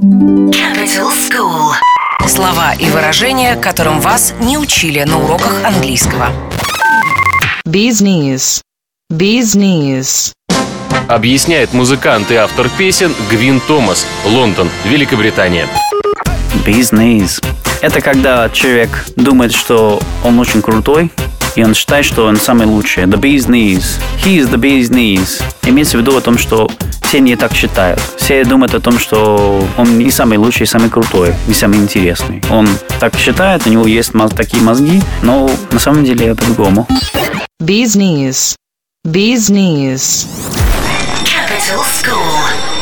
Capital School. Слова и выражения, которым вас не учили на уроках английского. Bee's knees. Объясняет музыкант и автор песен Гвин Томас, Лондон, Великобритания. Business. Это когда человек думает, что он очень крутой, и он считает, что он самый лучший. The business. He is the business. Имеется в виду о том, что все не так считают. Все думают о том, что он не самый лучший, самый крутой, не самый интересный. Он так считает, у него есть моз- такие мозги, но на самом деле по-другому. Bee's knees. Bee's knees. Capital School.